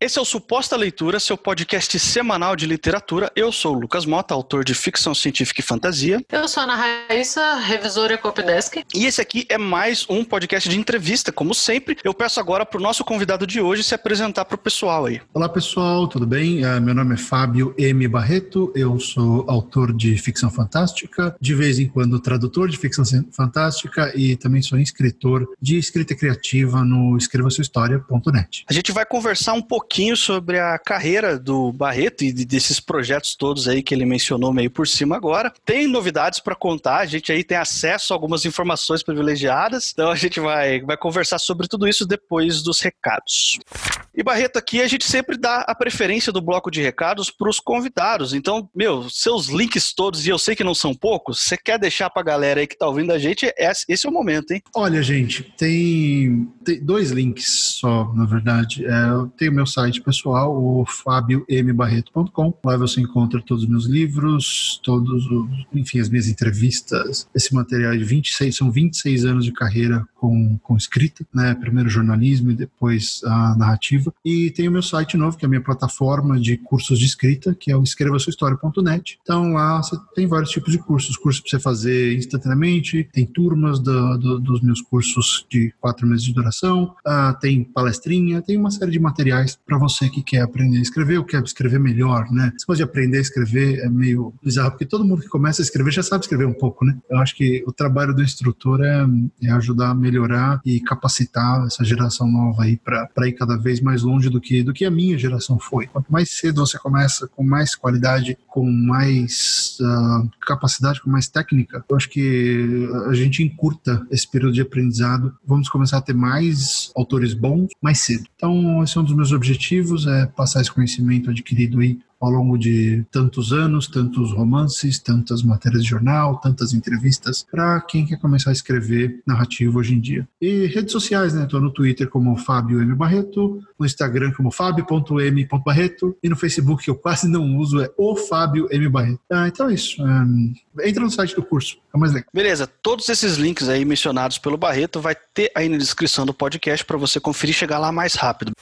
Esse é o Suposta Leitura, seu podcast semanal de literatura. Eu sou o Lucas Mota, autor de ficção científica e fantasia. Eu sou a Ana Raíssa, revisora e Copdesk. E esse aqui é mais um podcast de entrevista. Como sempre, eu peço agora para o nosso convidado de hoje se apresentar para o pessoal aí. Olá, pessoal, tudo bem? Uh, meu nome é Fábio M. Barreto, eu sou autor de ficção fantástica, de vez em quando tradutor de ficção fantástica e também sou escritor de escrita criativa no escrevassuahistoria.net. A gente vai conversar um pouquinho sobre a carreira do Barreto e desses projetos todos aí que ele mencionou meio por cima agora. Tem novidades para contar, a gente aí tem acesso a algumas informações privilegiadas, então a gente vai, vai conversar sobre tudo isso depois dos recados. E Barreto, aqui a gente sempre dá a preferência do bloco de recados para os convidados. Então, meu, seus links todos, e eu sei que não são poucos, você quer deixar para a galera aí que está ouvindo a gente, esse é o momento, hein? Olha, gente, tem, tem dois links só, na verdade. É, eu tenho meu site pessoal, o fabiombarreto.com. Lá você encontra todos os meus livros, todos os, enfim, as minhas entrevistas. Esse material de 26, são 26 anos de carreira com, com escrita, né? Primeiro jornalismo e depois a narrativa. E tem o meu site novo, que é a minha plataforma de cursos de escrita, que é o escrevasuahistoria.net. Então lá você tem vários tipos de cursos, cursos para você fazer instantaneamente, tem turmas do, do, dos meus cursos de quatro meses de duração, uh, tem palestrinha, tem uma série de materiais para você que quer aprender a escrever ou quer escrever melhor, né? Coisa de aprender a escrever é meio bizarro, porque todo mundo que começa a escrever já sabe escrever um pouco, né? Eu acho que o trabalho do instrutor é, é ajudar a melhorar e capacitar essa geração nova aí para ir cada vez mais longe do que, do que a minha geração foi. Quanto mais cedo você começa, com mais qualidade, com mais uh, capacidade, com mais técnica, eu acho que a gente encurta esse período de aprendizado. Vamos começar a ter mais autores bons mais cedo. Então, esse é um dos meus objetivos, é passar esse conhecimento adquirido aí ao longo de tantos anos, tantos romances, tantas matérias de jornal, tantas entrevistas, para quem quer começar a escrever narrativa hoje em dia. E redes sociais, né? Estou no Twitter como Fábio M. Barreto, no Instagram como fábio.m.barreto e no Facebook, que eu quase não uso, é o Fábio M. Barreto. Ah, então é isso. Um, entra no site do curso, é mais legal. Beleza, todos esses links aí mencionados pelo Barreto vai ter aí na descrição do podcast para você conferir e chegar lá mais rápido.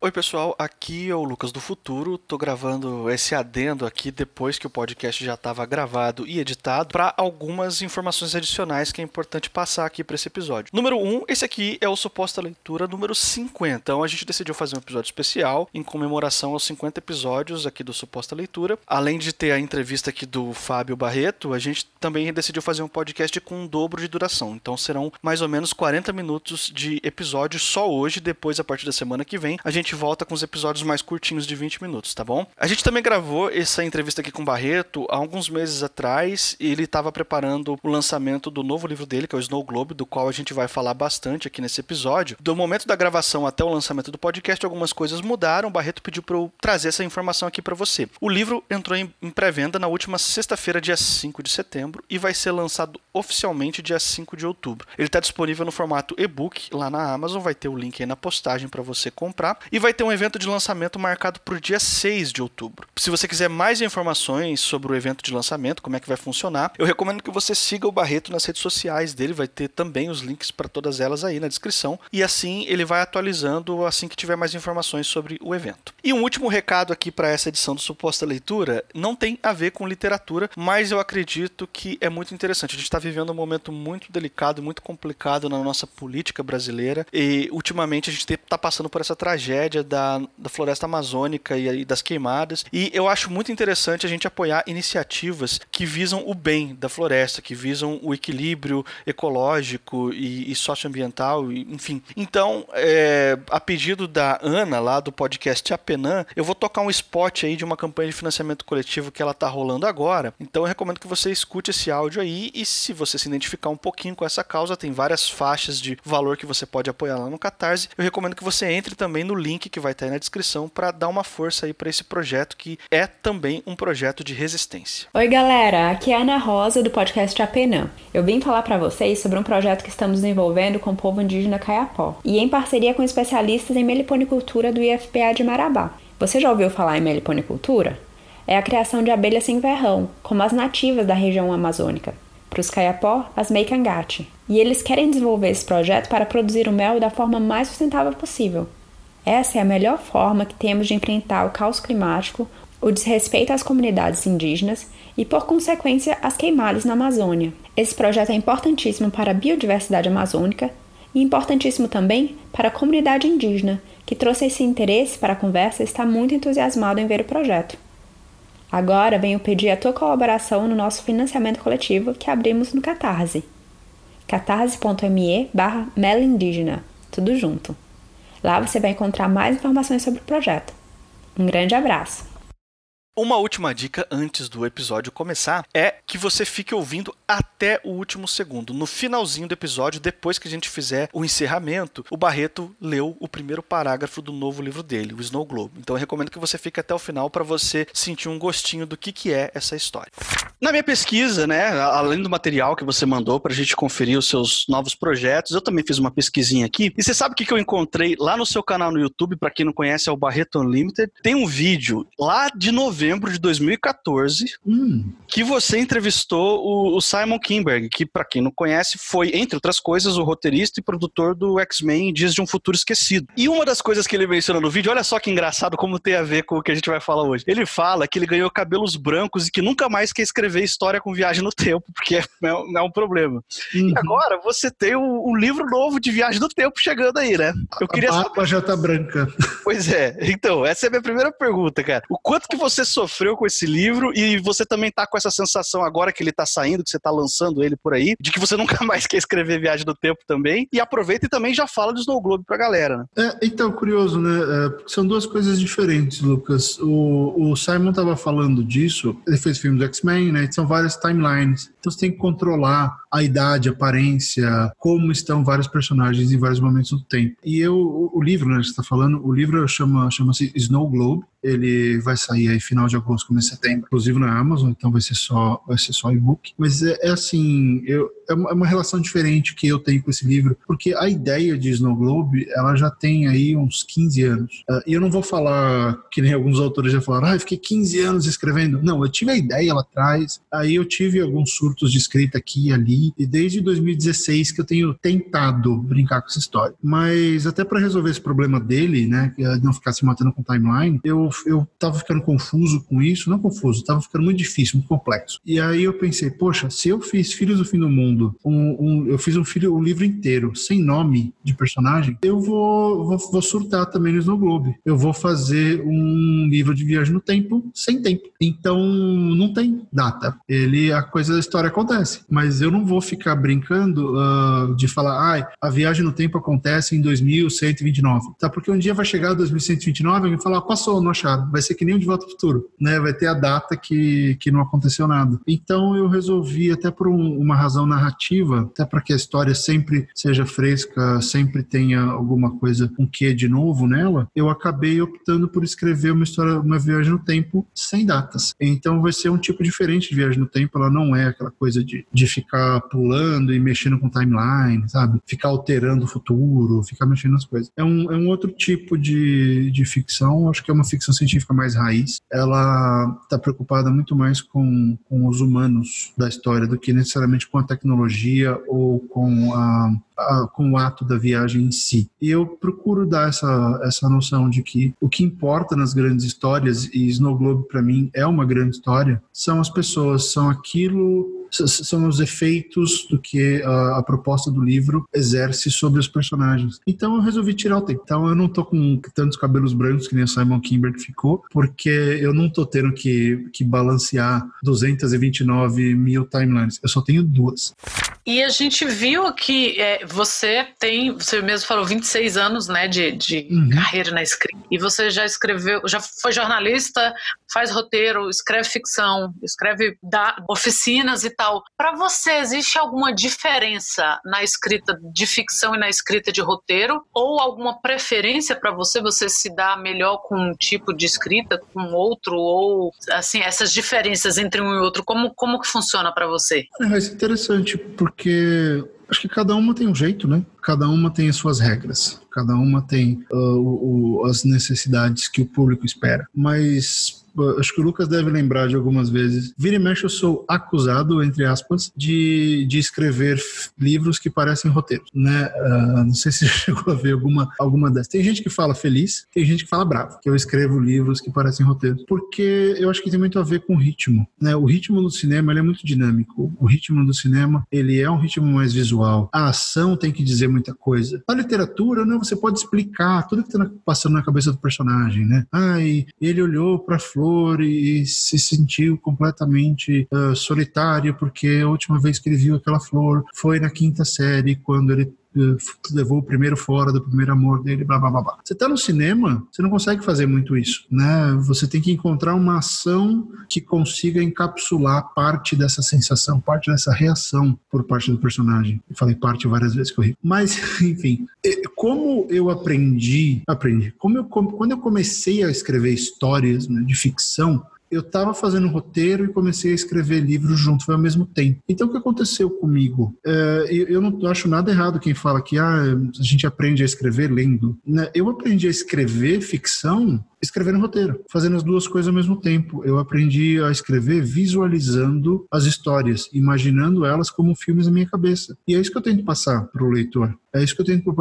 Oi, pessoal, aqui é o Lucas do Futuro. Tô gravando esse adendo aqui depois que o podcast já estava gravado e editado para algumas informações adicionais que é importante passar aqui para esse episódio. Número 1, um, esse aqui é o suposta leitura número 50. Então a gente decidiu fazer um episódio especial em comemoração aos 50 episódios aqui do suposta leitura. Além de ter a entrevista aqui do Fábio Barreto, a gente também decidiu fazer um podcast com um dobro de duração. Então serão mais ou menos 40 minutos de episódio só hoje, depois a partir da semana que vem a gente volta com os episódios mais curtinhos de 20 minutos, tá bom? A gente também gravou essa entrevista aqui com o Barreto há alguns meses atrás e ele estava preparando o lançamento do novo livro dele, que é o Snow Globe, do qual a gente vai falar bastante aqui nesse episódio. Do momento da gravação até o lançamento do podcast, algumas coisas mudaram. O Barreto pediu para eu trazer essa informação aqui para você. O livro entrou em pré-venda na última sexta-feira, dia 5 de setembro, e vai ser lançado oficialmente dia 5 de outubro. Ele está disponível no formato e-book lá na Amazon, vai ter o link aí na postagem para você comprar. E vai ter um evento de lançamento marcado para o dia 6 de outubro. Se você quiser mais informações sobre o evento de lançamento, como é que vai funcionar, eu recomendo que você siga o Barreto nas redes sociais dele, vai ter também os links para todas elas aí na descrição. E assim ele vai atualizando assim que tiver mais informações sobre o evento. E um último recado aqui para essa edição do Suposta Leitura, não tem a ver com literatura, mas eu acredito que é muito interessante. A gente está vivendo um momento muito delicado, muito complicado na nossa política brasileira e ultimamente a gente está passando por essa tragédia tragédia da, da floresta amazônica e, e das queimadas. E eu acho muito interessante a gente apoiar iniciativas que visam o bem da floresta, que visam o equilíbrio ecológico e, e socioambiental, e, enfim. Então, é, a pedido da Ana, lá do podcast Apenan, eu vou tocar um spot aí de uma campanha de financiamento coletivo que ela tá rolando agora. Então, eu recomendo que você escute esse áudio aí e se você se identificar um pouquinho com essa causa, tem várias faixas de valor que você pode apoiar lá no Catarse. Eu recomendo que você entre também no link link que vai estar aí na descrição para dar uma força aí para esse projeto que é também um projeto de resistência. Oi, galera, aqui é a Ana Rosa do podcast Apenã. Eu vim falar para vocês sobre um projeto que estamos desenvolvendo com o povo indígena Caiapó e em parceria com especialistas em meliponicultura do IFPA de Marabá. Você já ouviu falar em meliponicultura? É a criação de abelhas sem verrão, como as nativas da região amazônica. Para os Caiapó, as Meikangate. E eles querem desenvolver esse projeto para produzir o mel da forma mais sustentável possível, Essa é a melhor forma que temos de enfrentar o caos climático, o desrespeito às comunidades indígenas e, por consequência, as queimadas na Amazônia. Esse projeto é importantíssimo para a biodiversidade amazônica e importantíssimo também para a comunidade indígena, que trouxe esse interesse para a conversa e está muito entusiasmado em ver o projeto. Agora venho pedir a tua colaboração no nosso financiamento coletivo que abrimos no Catarse. catarse.me barra tudo junto. Lá você vai encontrar mais informações sobre o projeto. Um grande abraço! Uma última dica antes do episódio começar é que você fique ouvindo até o último segundo. No finalzinho do episódio, depois que a gente fizer o encerramento, o Barreto leu o primeiro parágrafo do novo livro dele, o Snow Globe. Então eu recomendo que você fique até o final para você sentir um gostinho do que, que é essa história. Na minha pesquisa, né, além do material que você mandou para a gente conferir os seus novos projetos, eu também fiz uma pesquisinha aqui. E você sabe o que, que eu encontrei lá no seu canal no YouTube? Para quem não conhece, é o Barreto Unlimited. Tem um vídeo lá de novembro novembro de 2014, hum. que você entrevistou o, o Simon Kinberg, que, para quem não conhece, foi, entre outras coisas, o roteirista e produtor do X-Men Dias de um Futuro Esquecido. E uma das coisas que ele menciona no vídeo, olha só que engraçado como tem a ver com o que a gente vai falar hoje. Ele fala que ele ganhou cabelos brancos e que nunca mais quer escrever história com viagem no tempo, porque é, é um problema. Uhum. E agora você tem um, um, livro novo de viagem no tempo chegando aí, né? Eu queria a saber... já tá branca. Pois é. Então, essa é a minha primeira pergunta, cara. O quanto que você sofreu com esse livro e você também tá com essa sensação agora que ele tá saindo, que você tá lançando ele por aí, de que você nunca mais quer escrever Viagem do Tempo também. E aproveita e também já fala do Snow Globe pra galera, né? É, então, curioso, né? É, são duas coisas diferentes, Lucas. O, o Simon tava falando disso, ele fez filme do X-Men, né? São várias timelines. Então você tem que controlar a idade, a aparência, como estão vários personagens em vários momentos do tempo. E eu, o, o livro, né, que você está falando, o livro chama, chama-se Snow Globe. Ele vai sair aí final de agosto, começo de setembro, inclusive na Amazon, então vai ser só, vai ser só e-book. Mas é, é assim, eu, é uma relação diferente que eu tenho com esse livro, porque a ideia de Snow Globe, ela já tem aí uns 15 anos. Uh, e eu não vou falar que nem alguns autores já falaram, ah, eu fiquei 15 anos escrevendo. Não, eu tive a ideia lá atrás, aí eu tive alguns surtos de escrita aqui e ali, e desde 2016 que eu tenho tentado brincar com essa história. Mas até para resolver esse problema dele, né, é não ficar se matando com timeline, eu, eu tava ficando confuso com isso, não confuso, tava ficando muito difícil, muito complexo. E aí eu pensei, poxa, se eu fiz Filhos do Fim do Mundo, um, um, eu fiz um, filho, um livro inteiro, sem nome de personagem, eu vou, vou, vou surtar também no Snow Globe. Eu vou fazer um livro de viagem no tempo, sem tempo. Então, não tem data. Ele, a coisa da história acontece. Mas eu não vou ficar brincando uh, de falar, ah, a viagem no tempo acontece em 2129. Tá? Porque um dia vai chegar 2129 e vai falar, passou, não acharam. Vai ser que nem o De Volta ao Futuro, né? Vai ter a data que, que não aconteceu nada. Então eu resolvi, até por um, uma razão narrativa, até para que a história sempre seja fresca, sempre tenha alguma coisa, um quê de novo nela, eu acabei optando por escrever uma história, uma viagem no tempo sem datas. Então vai ser um tipo diferente de viagem no tempo, ela não é aquela coisa de, de ficar pulando e mexendo com timeline, sabe? Ficar alterando o futuro, ficar mexendo nas coisas. É um, é um outro tipo de, de ficção, acho que é uma ficção científica mais raiz. Ela está preocupada muito mais com, com os humanos da história do que necessariamente com a tecnologia ou com a a, com o ato da viagem em si. E eu procuro dar essa, essa noção de que o que importa nas grandes histórias, e Snow Globe para mim é uma grande história, são as pessoas, são aquilo são os efeitos do que a, a, proposta do livro exerce sobre os personagens. Então eu resolvi tirar o tempo. Então eu não tô com tantos cabelos brancos que nem o Simon Kimber ficou, porque eu não tô tendo que, que balancear 229 mil timelines. Eu só tenho duas. E a gente viu que é, você tem, você mesmo falou, 26 anos né, de, de uhum. carreira na escrita. E você já escreveu, já foi jornalista, faz roteiro, escreve ficção, escreve da, oficinas e tal. Para você, existe alguma diferença na escrita de ficção e na escrita de roteiro? Ou alguma preferência para você? Você se dá melhor com um tipo de escrita, com outro? Ou, assim, essas diferenças entre um e outro, como, como que funciona para você? É, é interessante, porque porque acho que cada uma tem um jeito, né? Cada uma tem as suas regras, cada uma tem uh, o, as necessidades que o público espera. Mas acho que o Lucas deve lembrar de algumas vezes. Vira e mexe, eu sou acusado, entre aspas, de, de escrever livros que parecem roteiros, né? Uh, não sei se chegou a ver alguma, alguma dessas. Tem gente que fala feliz, tem gente que fala bravo, que eu escrevo livros que parecem roteiros, porque eu acho que tem muito a ver com o ritmo, né? O ritmo do cinema, ele é muito dinâmico. O ritmo do cinema, ele é um ritmo mais visual. A ação tem que dizer muita coisa. Na literatura, né, você pode explicar tudo que está passando na cabeça do personagem, né? Ai, ele olhou para a e se sentiu completamente uh, solitário porque a última vez que ele viu aquela flor foi na quinta série, quando ele levou o primeiro fora do primeiro amor dele, blá blá blá. blá. Você tá no cinema, você não consegue fazer muito isso, né? Você tem que encontrar uma ação que consiga encapsular parte dessa sensação, parte dessa reação por parte do personagem. Eu falei parte várias vezes que eu ri. Mas, enfim, como eu aprendi, aprendi, como eu, quando eu comecei a escrever histórias né, de ficção, eu estava fazendo roteiro e comecei a escrever livros junto, foi ao mesmo tempo. Então, o que aconteceu comigo? É, eu, não acho nada errado quem fala que ah, a gente aprende a escrever lendo. Né? Eu aprendi a escrever ficção escrevendo roteiro, fazendo as duas coisas ao mesmo tempo. Eu aprendi a escrever visualizando as histórias, imaginando elas como filmes na minha cabeça. E é isso que eu tento passar para o leitor. É isso que eu tento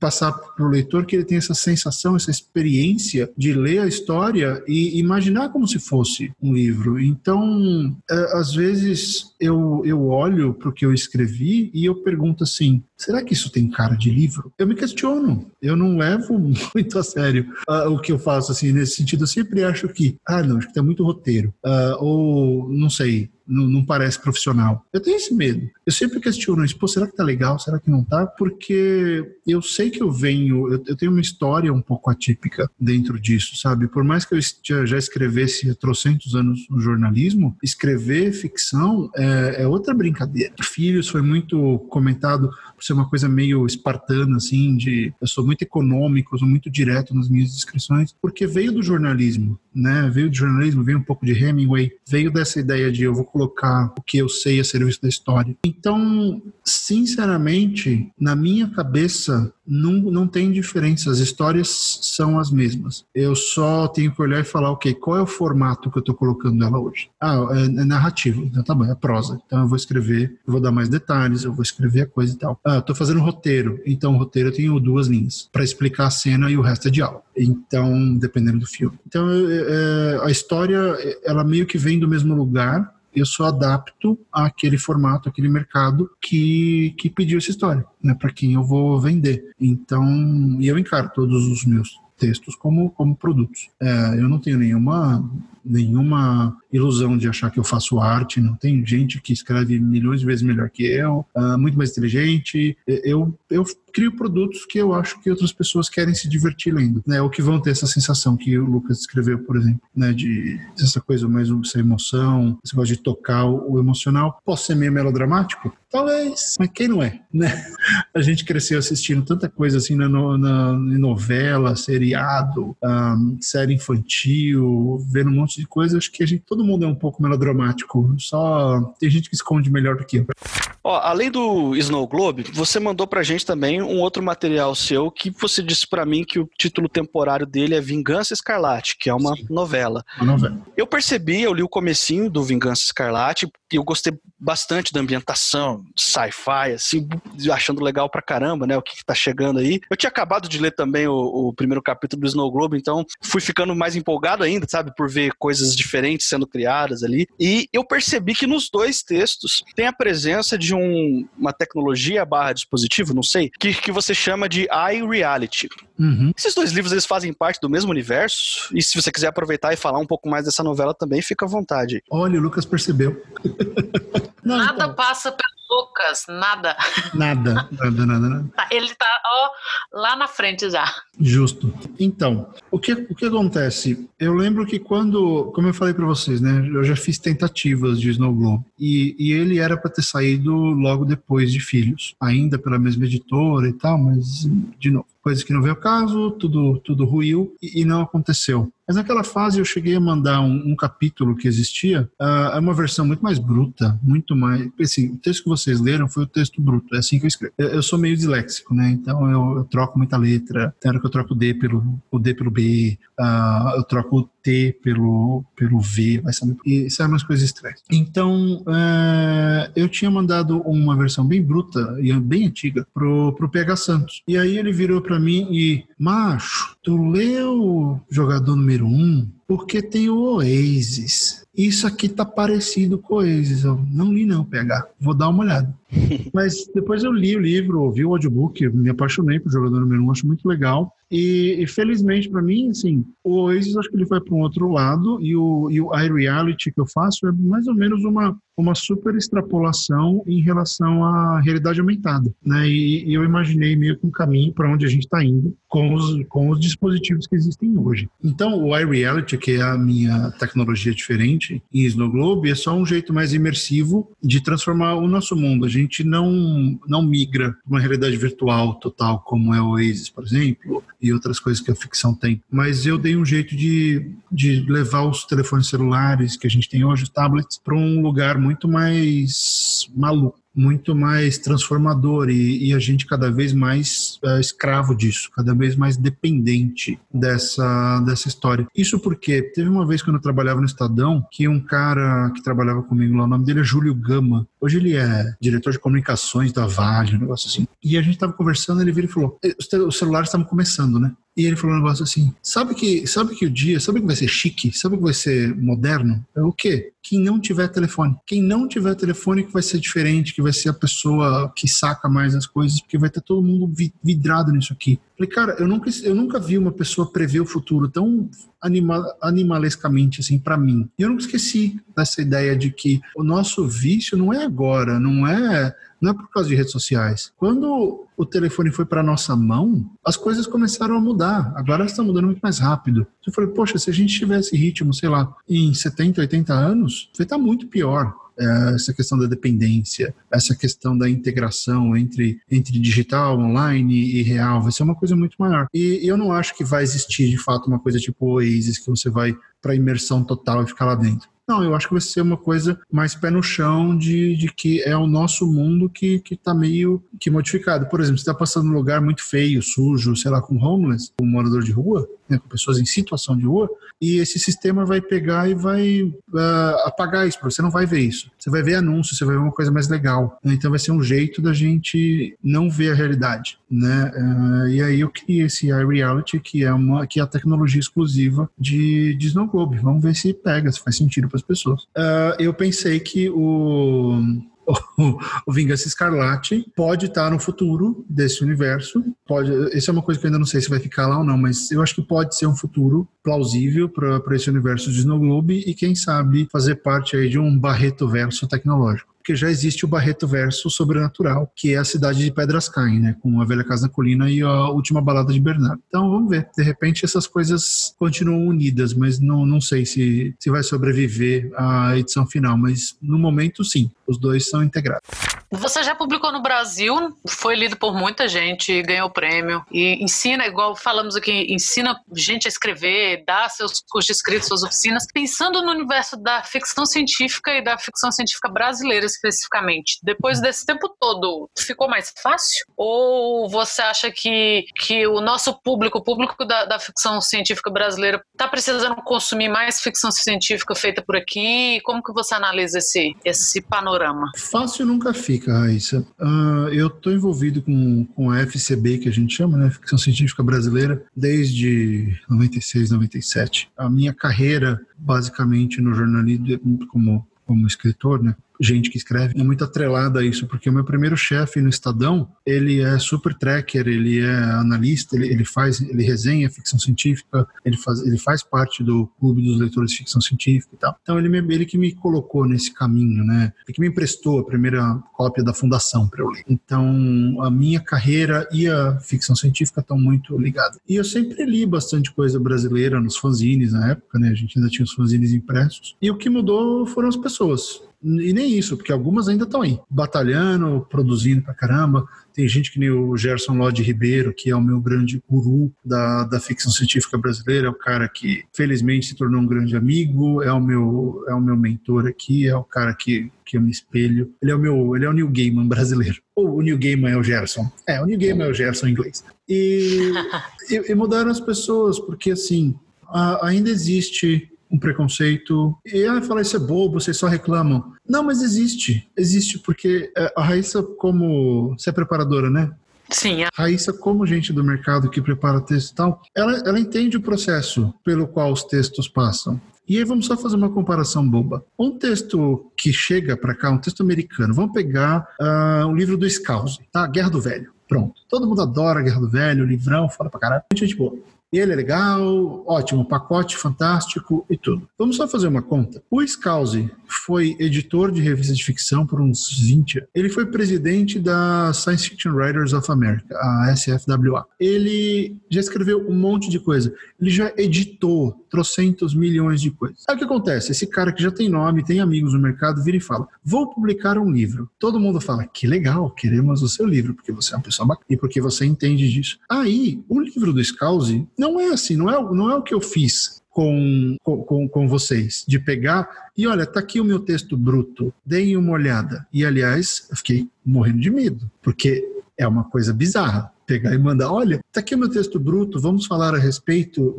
passar, para o leitor, que ele tem essa sensação, essa experiência de ler a história e imaginar como se fosse um livro. Então, é, às vezes, eu, eu olho para o que eu escrevi e eu pergunto assim, será que isso tem cara de livro? Eu me questiono. Eu não levo muito a sério uh, o que eu faço, assim, nesse sentido. Eu sempre acho que, ah, não, acho que tem muito roteiro. Uh, ou, não sei, não, não, parece profissional. Eu tenho esse medo. Eu sempre questiono isso. Pô, será que tá legal? Será que não tá? Porque eu sei que eu venho, eu, eu tenho uma história um pouco atípica dentro disso, sabe? Por mais que eu já, escrevesse há trocentos anos no jornalismo, escrever ficção é, é outra brincadeira. Filhos foi muito comentado por ser uma coisa meio espartana, assim, de eu sou muito econômico, sou muito direto nas minhas descrições, porque veio do jornalismo, né? Veio do jornalismo, veio um pouco de Hemingway, veio dessa ideia de eu vou colocar o que eu sei a serviço da história. Então, sinceramente, na minha cabeça, não, não tem diferença, as histórias são as mesmas. Eu só tenho que olhar e falar, ok, qual é o formato que eu estou colocando ela hoje? Ah, é, é narrativo, então tá bom, é prosa. Então eu vou escrever, eu vou dar mais detalhes, eu vou escrever a coisa e tal. Ah, tô fazendo roteiro, então roteiro eu tenho duas linhas, para explicar a cena e o resto é diálogo. Então, dependendo do filme. Então, é, a história, ela meio que vem do mesmo lugar, eu só adapto àquele formato, aquele mercado que, que pediu essa história, né, para quem eu vou vender. Então, e eu encaro todos os meus textos como, como produtos. É, eu não tenho nenhuma nenhuma ilusão de achar que eu faço arte, não tem gente que escreve milhões de vezes melhor que eu, uh, muito mais inteligente. Eu, eu crio produtos que eu acho que outras pessoas querem se divertir lendo, né? Ou que vão ter essa sensação que o Lucas escreveu, por exemplo, né? De essa coisa mais essa emoção, esse negócio de tocar o, emocional. Posso ser meio melodramático? Talvez, mas quem não é, né? A gente cresceu assistindo tanta coisa assim na, na, novela, seriado, um, série infantil, vendo um monte de coisa. Acho que a gente, todo mundo é um pouco melodramático. Só tem gente que esconde melhor do que eu. Ó, além do Snow Globe, você mandou pra gente também um outro material seu que você disse para mim que o título temporário dele é Vingança Escarlate, que é uma Sim. novela. Uma novela. Eu percebi, eu li o comecinho do Vingança Escarlate e eu gostei bastante da ambientação, sci-fi, assim, achando legal pra caramba, né, o que, que tá chegando aí. Eu tinha acabado de ler também o, o primeiro capítulo do Snow Globe, então fui ficando mais empolgado ainda, sabe, por ver coisas diferentes sendo criadas ali. E eu percebi que nos dois textos tem a presença de um, uma tecnologia barra dispositivo, não sei, que, que você chama de iReality. Uhum. Esses dois livros eles fazem parte do mesmo universo. E se você quiser aproveitar e falar um pouco mais dessa novela também, fica à vontade. Olha, o Lucas percebeu. Não, Nada então. passa pelo Lucas, nada. Nada, nada, nada, nada. Tá, ele tá ó, lá na frente já. Justo. Então, o que, o que acontece? Eu lembro que quando, como eu falei para vocês, né, eu já fiz tentativas de Snow Globe e, e ele era para ter saído logo depois de Filhos, ainda pela mesma editora e tal, mas de novo coisa que não veio ao caso, tudo, tudo ruiu e, e não aconteceu. Mas naquela fase eu cheguei a mandar um, um capítulo que existia, uh, é uma versão muito mais bruta, muito mais. Assim, o texto que vocês leram foi o texto bruto. É assim que eu escrevo. Eu, eu sou meio disléxico, né? Então eu, eu, troco muita letra. Tem hora que eu troco o D pelo, o D pelo B, uh, eu troco T pelo, pelo V, vai saber. E saem umas coisas estranhas. Então, uh, eu tinha mandado uma versão bem bruta e bem antiga pro, pro PH Santos. E aí ele virou para mim e, macho, tu leu jogador número um? Porque tem o Oasis. Isso aqui tá parecido com o Oasis. Eu não li não, PH. Vou dar uma olhada. Mas depois eu li o livro, ouvi o audiobook, me apaixonei por jogador número um, acho muito legal. E, e felizmente para mim, assim, o Oasis acho que ele foi para um outro lado e o, e o iReality que eu faço é mais ou menos uma, uma super extrapolação em relação à realidade aumentada, né? E, e eu imaginei meio que um caminho para onde a gente está indo com os, com os dispositivos que existem hoje. Então, o iReality, que é a minha tecnologia diferente em Snow Globe, é só um jeito mais imersivo de transformar o nosso mundo. A gente não, não migra para uma realidade virtual total, como é o Oasis, por exemplo, e outras coisas que a ficção tem. Mas eu dei um jeito de, de levar os telefones celulares que a gente tem hoje, os tablets, para um lugar muito mais maluco muito mais transformador e, e, a gente cada vez mais é, escravo disso, cada vez mais dependente dessa, dessa história. Isso porque teve uma vez quando eu trabalhava no Estadão que um cara que trabalhava comigo lá, o nome dele é Júlio Gama. Hoje ele é diretor de comunicações da Vale, um negócio assim. E a gente estava conversando, ele virou e falou: os celulares estavam começando, né? E ele falou um negócio assim: sabe que, sabe que o dia, sabe que vai ser chique, sabe que vai ser moderno? É o quê? Quem não tiver telefone. Quem não tiver telefone que vai ser diferente, que vai ser a pessoa que saca mais as coisas, porque vai ter todo mundo vidrado nisso aqui. Falei, cara, eu nunca, eu nunca vi uma pessoa prever o futuro tão anima, animalescamente assim para mim. E eu nunca esqueci dessa ideia de que o nosso vício não é agora, não é não é por causa de redes sociais. Quando o telefone foi para nossa mão, as coisas começaram a mudar. Agora está mudando muito mais rápido. Eu falei, poxa, se a gente tivesse ritmo, sei lá, em 70, 80 anos, vai estar tá muito pior essa questão da dependência, essa questão da integração entre, entre digital, online e real, vai ser uma coisa muito maior. E eu não acho que vai existir, de fato, uma coisa tipo Oasis, que você vai para imersão total e ficar lá dentro. Não, eu acho que vai ser uma coisa mais pé no chão de, de que é o nosso mundo que, que tá meio que modificado. Por exemplo, você está passando num lugar muito feio, sujo, sei lá, com homeless, um morador de rua, né, com pessoas em situação de rua, e esse sistema vai pegar e vai uh, apagar isso, você não vai ver isso. Você vai ver anúncio, você vai ver uma coisa mais legal. Né? Então vai ser um jeito da gente não ver a realidade. Né? Uh, e aí eu criei esse iReality, que é, uma, que é a tecnologia exclusiva de, de Snow Globe. Vamos ver se pega, se faz sentido para as pessoas. Uh, eu pensei que o o Vingança Escarlate pode estar no futuro desse universo. Pode, isso é uma coisa que eu ainda não sei se vai ficar lá ou não, mas eu acho que pode ser um futuro plausível para esse universo de Snow Globe e quem sabe fazer parte aí de um Barreto verso tecnológico porque já existe o Barreto Verso Sobrenatural, que é a cidade de Pedras Caem, né? Com a Velha Casa na Colina e a Última Balada de Bernardo. Então vamos ver. De repente essas coisas continuam unidas, mas não, não sei se, se vai sobreviver à edição final. Mas no momento, sim. Os dois são integrados. Você já publicou no Brasil, foi lido por muita gente, ganhou prêmio e ensina, igual falamos aqui, ensina gente a escrever, dá seus cursos de escrita, suas oficinas, pensando no universo da ficção científica e da ficção científica brasileira especificamente. Depois desse tempo todo, ficou mais fácil? Ou você acha que, que o nosso público, o público da, da ficção científica brasileira, está precisando consumir mais ficção científica feita por aqui? Como que você analisa esse, esse panorama? Fácil nunca fica Raíssa. Uh, eu estou envolvido com, com a FCB, que a gente chama, né? Ficção Científica Brasileira, desde 96, 97. A minha carreira, basicamente, no jornalismo, como, como escritor, né? Gente que escreve é muito atrelada a isso, porque o meu primeiro chefe no Estadão, ele é super tracker, ele é analista, ele, ele faz, ele resenha ficção científica, ele faz, ele faz parte do clube dos leitores de ficção científica e tal. Então ele, me, ele que me colocou nesse caminho, né? Ele que me emprestou a primeira cópia da fundação para eu ler. Então a minha carreira e a ficção científica estão muito ligadas. E eu sempre li bastante coisa brasileira nos fanzines na época, né? A gente ainda tinha os fanzines impressos. E o que mudou foram as pessoas E nem isso, porque algumas ainda estão aí, batalhando, produzindo pra caramba. Tem gente que nem o Gerson Lodge Ribeiro, que é o meu grande guru da, da ficção científica brasileira, é o cara que felizmente se tornou um grande amigo, é o meu, é o meu mentor aqui, é o cara que, que eu me espelho. Ele é o meu, ele é o Neil Gaiman brasileiro. Ou o Neil Gaiman é o Gerson. É, o Neil Gaiman é o Gerson em inglês. E, e, e mudaram as pessoas, porque assim, a, ainda existe um preconceito. E ah, falar isso é bobo, vocês só reclamam. Não, mas existe. Existe, porque é, a Raíssa, como. Você é preparadora, né? Sim. A Raíssa, como gente do mercado que prepara texto e tal, ela, ela entende o processo pelo qual os textos passam. E aí vamos só fazer uma comparação boba. Um texto que chega para cá, um texto americano, vamos pegar uh, o livro do Scouse, tá? Guerra do Velho. Pronto. Todo mundo adora Guerra do Velho, livrão, fala pra caralho. Gente boa. E ele é legal, ótimo, pacote fantástico e tudo. Vamos só fazer uma conta. O Scouse foi editor de revistas de ficção por uns 20 anos. Ele foi presidente da Science Fiction Writers of America, a SFWA. Ele já escreveu um monte de coisa. Ele já editou trocentos milhões de coisas. Aí o que acontece? Esse cara que já tem nome, tem amigos no mercado, vira e fala: Vou publicar um livro. Todo mundo fala: Que legal, queremos o seu livro, porque você é uma pessoa bacana e porque você entende disso. Aí, o livro do Scouse não é assim, não é, não é o que eu fiz com, com, com vocês, de pegar e olha, tá aqui o meu texto bruto, deem uma olhada. E aliás, eu fiquei morrendo de medo, porque é uma coisa bizarra pegar e mandar, olha, tá aqui o meu texto bruto, vamos falar a respeito.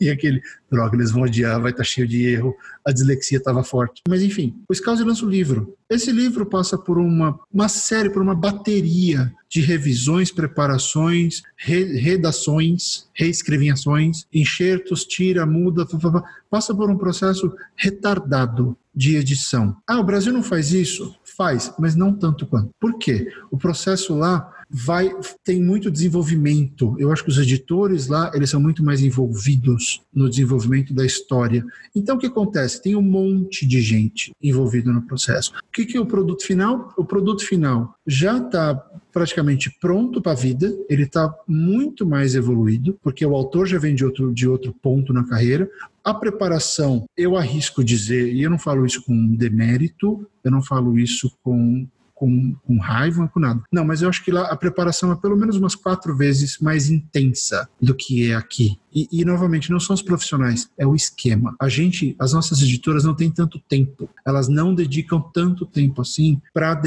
E aquele, droga, eles vão odiar, vai estar tá cheio de erro, a dislexia estava forte. Mas enfim, o Scouse lança o livro. Esse livro passa por uma, uma série, por uma bateria de revisões, preparações, re, redações, reescrevinhações, enxertos, tira, muda, passa por um processo retardado de edição. Ah, o Brasil não faz isso? Faz, mas não tanto quanto. Por quê? O processo lá vai tem muito desenvolvimento. Eu acho que os editores lá, eles são muito mais envolvidos no desenvolvimento da história. Então o que acontece? Tem um monte de gente envolvida no processo. O que, que é o produto final? O produto final já está praticamente pronto para a vida, ele está muito mais evoluído, porque o autor já vem de outro, de outro ponto na carreira. A preparação, eu arrisco dizer, e eu não falo isso com demérito, eu não falo isso com com, com raiva, com nada. Não, mas eu acho que lá a preparação é pelo menos umas quatro vezes mais intensa do que é aqui. E, e, novamente, não são os profissionais, é o esquema. A gente, as nossas editoras não têm tanto tempo, elas não dedicam tanto tempo assim para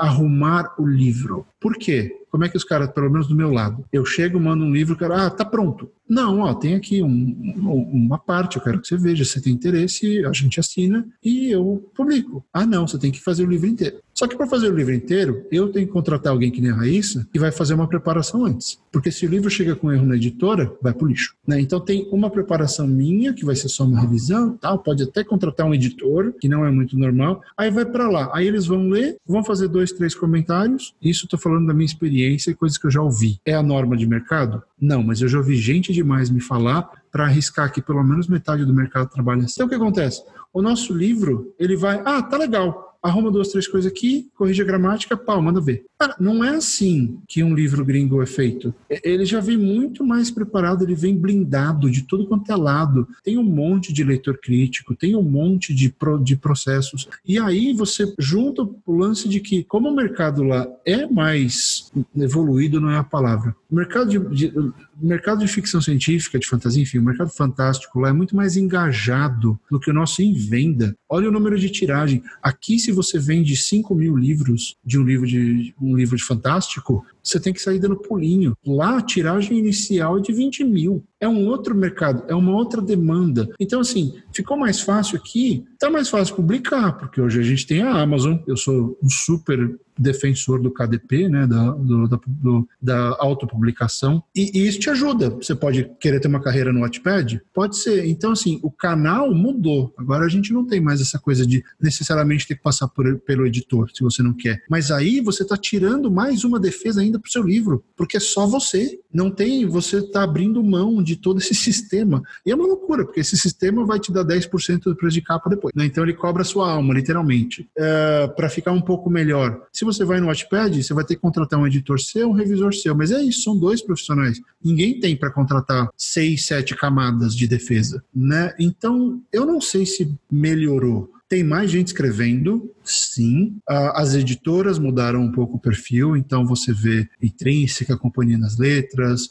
arrumar o livro. Por quê? Como é que os caras, pelo menos do meu lado, eu chego, mando um livro, o cara, ah, tá pronto. Não, ó, tem aqui um, uma parte, eu quero que você veja, se tem interesse, a gente assina e eu publico. Ah, não, você tem que fazer o livro inteiro. Só que para fazer o livro inteiro, eu tenho que contratar alguém que nem a Raíssa que vai fazer uma preparação antes. Porque se o livro chega com erro na editora, vai pro lixo. Né? Então tem uma preparação minha, que vai ser só uma revisão, tal, pode até contratar um editor, que não é muito normal. Aí vai para lá. Aí eles vão ler, vão fazer dois, três comentários. Isso estou falando da minha experiência e coisas que eu já ouvi. É a norma de mercado? Não, mas eu já ouvi gente demais me falar para arriscar que pelo menos metade do mercado trabalha assim. Então o que acontece? O nosso livro, ele vai, ah, tá legal arruma duas, três coisas aqui, corrige a gramática, pau, manda ver. Cara, não é assim que um livro gringo é feito. Ele já vem muito mais preparado, ele vem blindado de tudo quanto é lado. Tem um monte de leitor crítico, tem um monte de, pro, de processos. E aí você junta o lance de que, como o mercado lá é mais evoluído, não é a palavra. O mercado de, de o mercado de ficção científica, de fantasia, enfim, o mercado fantástico lá é muito mais engajado do que o nosso em venda. Olha o número de tiragem. Aqui, se você vende 5 mil livros de um livro de um livro de fantástico, você tem que sair dando pulinho. Lá, a tiragem inicial é de 20 mil. É um outro mercado, é uma outra demanda. Então, assim, ficou mais fácil aqui, tá mais fácil publicar, porque hoje a gente tem a Amazon, eu sou um super defensor do KDP, né, da, do, da, do, da autopublicação, e, e, isso te ajuda. Você pode querer ter uma carreira no Wattpad? Pode ser. Então, assim, o canal mudou. Agora a gente não tem mais essa coisa de necessariamente ter que passar por, pelo editor, se você não quer. Mas aí você está tirando mais uma defesa ainda para o seu livro, porque é só você. Não tem, você está abrindo mão de todo esse sistema. E é uma loucura, porque esse sistema vai te dar 10% do preço de capa depois. Né? Então ele cobra a sua alma, literalmente. É, para ficar um pouco melhor. Se você vai no Watchpad, você vai ter que contratar um editor seu, um revisor seu. Mas é isso, são dois profissionais. Ninguém tem para contratar seis, sete camadas de defesa. Né? Então, eu não sei se melhorou Tem mais gente escrevendo, sim. As editoras mudaram um pouco o perfil, então você vê Intrínseca, Companhia das Letras,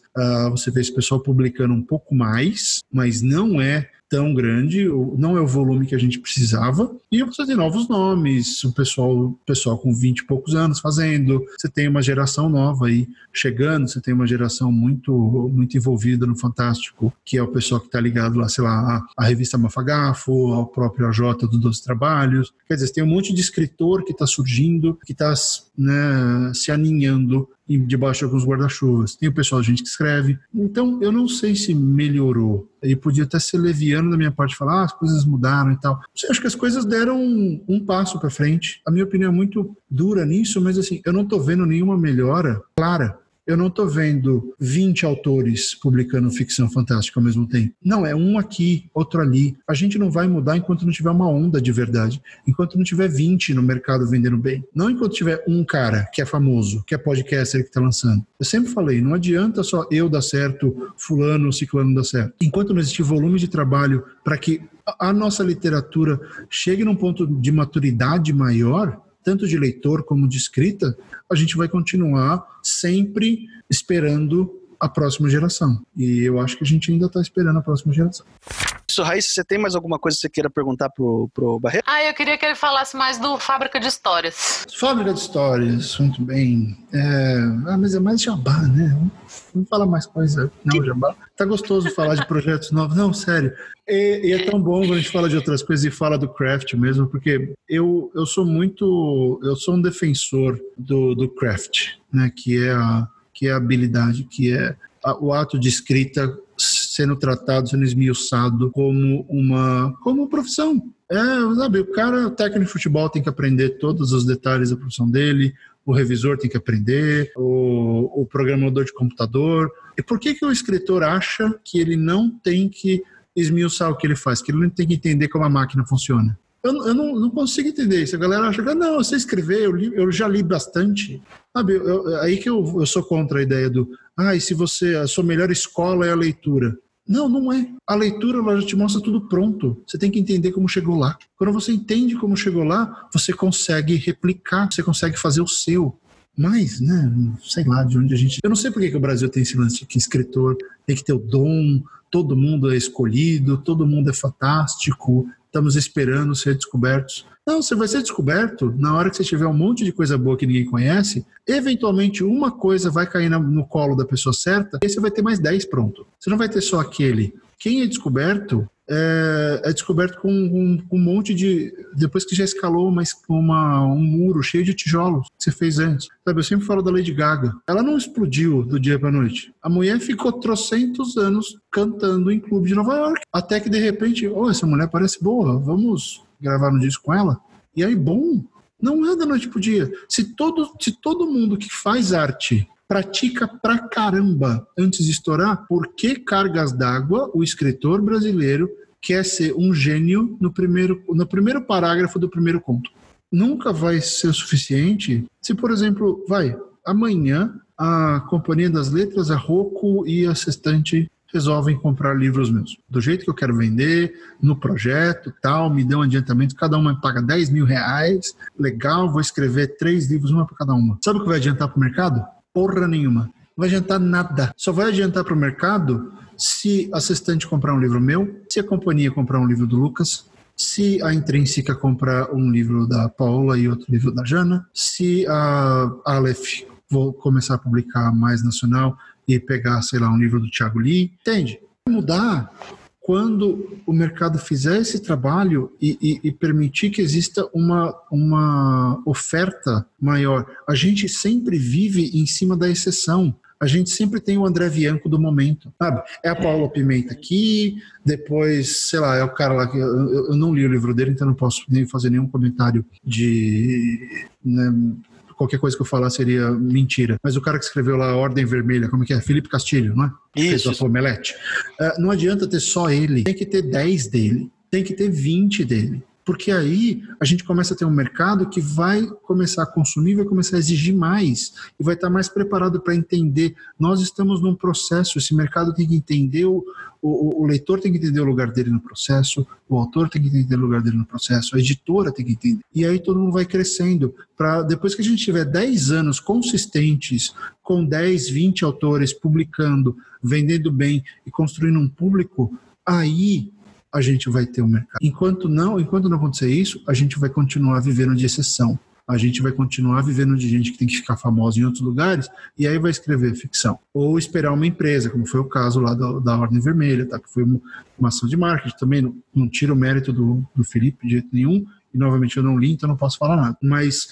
você vê esse pessoal publicando um pouco mais, mas não é tão grande, não é o volume que a gente precisava. E você tem novos nomes, o pessoal, pessoal com 20 e poucos anos fazendo, você tem uma geração nova aí chegando, você tem uma geração muito, muito envolvida no Fantástico, que é o pessoal que está ligado lá, sei lá, à, revista Mafagafo, ao próprio AJ do Dois Trabalhos. Quer dizer, tem um monte de escritor que está surgindo, que está né, se aninhando debaixo de alguns guarda-chuvas. Tem o pessoal, gente que escreve. Então, eu não sei se melhorou. E podia até ser leviano da minha parte falar, ah, as coisas mudaram e tal. Eu acho que as coisas deram um, um passo para frente. A minha opinião é muito dura nisso, mas assim, eu não estou vendo nenhuma melhora clara eu não estou vendo 20 autores publicando ficção fantástica ao mesmo tempo. Não, é um aqui, outro ali. A gente não vai mudar enquanto não tiver uma onda de verdade. Enquanto não tiver 20 no mercado vendendo bem. Não enquanto tiver um cara que é famoso, que é podcaster que está lançando. Eu sempre falei, não adianta só eu dar certo, fulano, ciclano dar certo. Enquanto não existir volume de trabalho para que a nossa literatura chegue num ponto de maturidade maior, tanto de leitor como de escrita, a gente vai continuar sempre esperando a próxima geração. E eu acho que a gente ainda está esperando a próxima geração. Isso, Raíssa, você tem mais alguma coisa que você queira perguntar pro, pro Barreto? Ah, eu queria que ele falasse mais do Fábrica de Histórias. Fábrica de Histórias, muito bem. É... Ah, mas é mais jabá, né? Vamos falar mais coisa. Não, jabá. Tá gostoso falar de projetos novos. Não, sério. E, e, é tão bom quando a gente fala de outras coisas e fala do craft mesmo, porque eu, eu sou muito. Eu sou um defensor do, do craft, né? Que é a, que é a habilidade, que é a, o ato de escrita sendo tratado, sendo esmiuçado como uma, como profissão. É, sabe, o cara, o técnico de futebol tem que aprender todos os detalhes da profissão dele, o revisor tem que aprender, o, o programador de computador. E por que, que o escritor acha que ele não tem que esmiuçar o que ele faz, que ele não tem que entender como a máquina funciona? Eu, eu não, não, consigo entender isso. A galera acha que, não, você escrever, eu, li, eu já li bastante. Sabe, eu, eu, aí que eu, eu sou contra a ideia do, ah, e se você, a sua melhor escola é a leitura. Não, não é. A leitura ela já te mostra tudo pronto. Você tem que entender como chegou lá. Quando você entende como chegou lá, você consegue replicar, você consegue fazer o seu. Mas, né, sei lá de onde a gente. Eu não sei por que, o Brasil tem esse lance de que escritor tem que ter o dom, todo mundo é escolhido, todo mundo é fantástico, estamos esperando ser descobertos. Não, você vai ser descoberto na hora que você tiver um monte de coisa boa que ninguém conhece. Eventualmente, uma coisa vai cair no colo da pessoa certa e você vai ter mais 10 pronto. Você não vai ter só aquele. Quem é descoberto é, é descoberto com, com, com, um monte de. Depois que já escalou uma, uma, um muro cheio de tijolos que você fez antes. Sabe, eu sempre falo da Lady Gaga. Ela não explodiu do dia para noite. A mulher ficou trocentos anos cantando em clube de Nova York. Até que de repente, oh, essa mulher parece boa, vamos gravar um disco com ela? E aí, bom, não é da noite pro dia. Se todo, se todo mundo que faz arte pratica pra caramba antes de estourar, por que cargas d'água o escritor brasileiro quer ser um gênio no primeiro, no primeiro parágrafo do primeiro conto? Nunca vai ser o suficiente se, por exemplo, vai, amanhã a Companhia das Letras, a Rocco e a Sextante resolvem comprar livros meus. Do jeito que eu quero vender, no projeto tal, me dão um adiantamento, cada uma paga 10 mil reais, legal, vou escrever três livros, uma para cada uma. Sabe o que vai adiantar para o mercado? Porra nenhuma. Não vai adiantar nada. Só vai adiantar para o mercado se a assistente comprar um livro meu, se a companhia comprar um livro do Lucas, se a Intrínseca comprar um livro da Paula e outro livro da Jana, se a Aleph vou começar a publicar mais nacional e pegar, sei lá, um livro do Thiago Lee. Entende? Mudar quando o mercado fizer esse trabalho e, e, e, permitir que exista uma, uma oferta maior. A gente sempre vive em cima da exceção. A gente sempre tem o André Bianco do momento, sabe? É a Paula Pimenta aqui, depois, sei lá, é o cara lá que eu, eu não li o livro dele, então não posso nem fazer nenhum comentário de né, qualquer coisa que eu falar seria mentira. Mas o cara que escreveu lá a Ordem Vermelha, como é que é? Felipe Castilho, não é? Isso. Fez o Pomelete. Uh, não adianta ter só ele, tem que ter 10 dele, tem que ter 20 dele. Porque aí a gente começa a ter um mercado que vai começar a consumir, vai começar a exigir mais e vai estar mais preparado para entender. Nós estamos num processo, esse mercado tem que entender, o, o, o, leitor tem que entender o lugar dele no processo, o autor tem que entender o lugar dele no processo, a editora tem que entender. E aí todo mundo vai crescendo. Para depois que a gente tiver 10 anos consistentes, com 10, 20 autores publicando, vendendo bem e construindo um público, aí a gente vai ter o um mercado. Enquanto não, enquanto não acontecer isso, a gente vai continuar vivendo de exceção. A gente vai continuar vivendo de gente que tem que ficar famosa em outros lugares e aí vai escrever ficção. Ou esperar uma empresa, como foi o caso lá da, da Ordem Vermelha, tá? que foi uma, uma ação de marketing. Também não, não tira o mérito do, do Felipe de jeito nenhum, e novamente eu não li, então não posso falar nada. Mas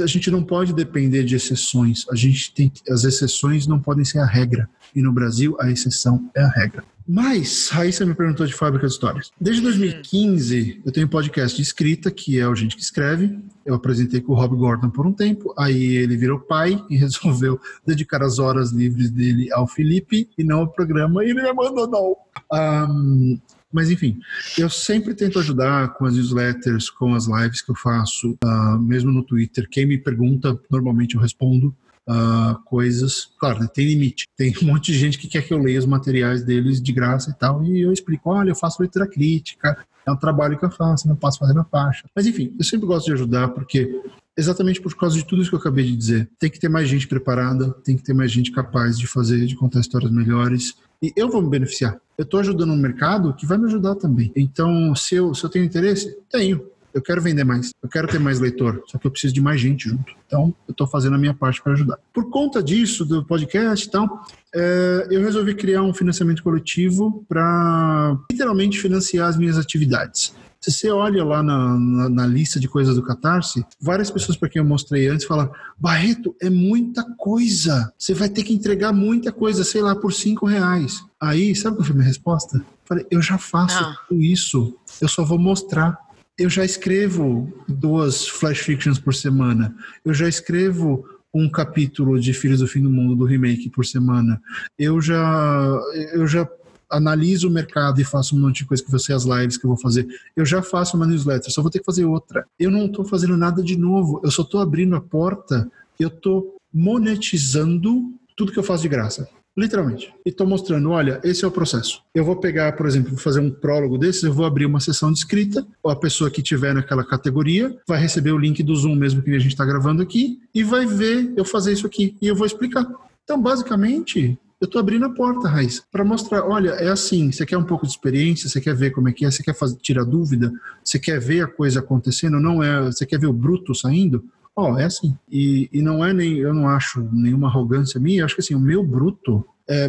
a gente não pode depender de exceções. A gente tem as exceções não podem ser a regra. E no Brasil a exceção é a regra. Mas, Raíssa me perguntou de Fábrica de Histórias. Desde 2015, eu tenho um podcast de escrita, que é o Gente que Escreve. Eu apresentei com o Rob Gordon por um tempo, aí ele virou pai e resolveu dedicar as horas livres dele ao Felipe e não ao programa, e ele me abandonou. Um, mas enfim, eu sempre tento ajudar com as newsletters, com as lives que eu faço, uh, mesmo no Twitter. Quem me pergunta, normalmente eu respondo uh, coisas. Claro, né, tem limite. Tem um monte de gente que quer que eu leia os materiais deles de graça e tal, e eu explico: olha, eu faço leitura crítica, é um trabalho que eu faço, não posso fazer na faixa. Mas enfim, eu sempre gosto de ajudar porque exatamente por causa de tudo isso que eu acabei de dizer. Tem que ter mais gente preparada, tem que ter mais gente capaz de fazer, de contar histórias melhores. E eu vou me beneficiar. Eu estou ajudando um mercado que vai me ajudar também. Então, se eu, se eu tenho interesse, tenho eu quero vender mais, eu quero ter mais leitor, só que eu preciso de mais gente junto. Então, eu estou fazendo a minha parte para ajudar. Por conta disso, do podcast e tal, é, eu resolvi criar um financiamento coletivo para literalmente financiar as minhas atividades. Se você olha lá na, na, na, lista de coisas do Catarse, várias pessoas para quem eu mostrei antes falam: Barreto, é muita coisa. Você vai ter que entregar muita coisa, sei lá, por cinco reais. Aí, sabe qual foi a minha resposta? Falei: eu já faço ah. tudo isso, eu só vou mostrar eu já escrevo duas flash fictions por semana. Eu já escrevo um capítulo de Filhos do Fim do Mundo do remake por semana. Eu já eu já analiso o mercado e faço um monte de coisa que você as lives que eu vou fazer. Eu já faço uma newsletter, só vou ter que fazer outra. Eu não estou fazendo nada de novo. Eu só estou abrindo a porta. Eu estou monetizando tudo que eu faço de graça. Literalmente. E estou mostrando, olha, esse é o processo. Eu vou pegar, por exemplo, vou fazer um prólogo desses, eu vou abrir uma sessão de escrita, a pessoa que tiver naquela categoria vai receber o link do Zoom mesmo que a gente está gravando aqui e vai ver eu fazer isso aqui e eu vou explicar. Então, basicamente, eu estou abrindo a porta, Raiz, para mostrar, olha, é assim, você quer um pouco de experiência, você quer ver como é que é, você quer fazer, tirar dúvida, você quer ver a coisa acontecendo, não é, você quer ver o bruto saindo, Ó, oh, é assim. E, e não é nem, eu não acho nenhuma arrogância minha, acho que assim, o meu bruto é,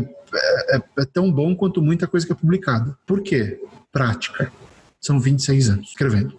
é, é tão bom quanto muita coisa que é publicada. Por quê? Prática. São 26 anos escrevendo.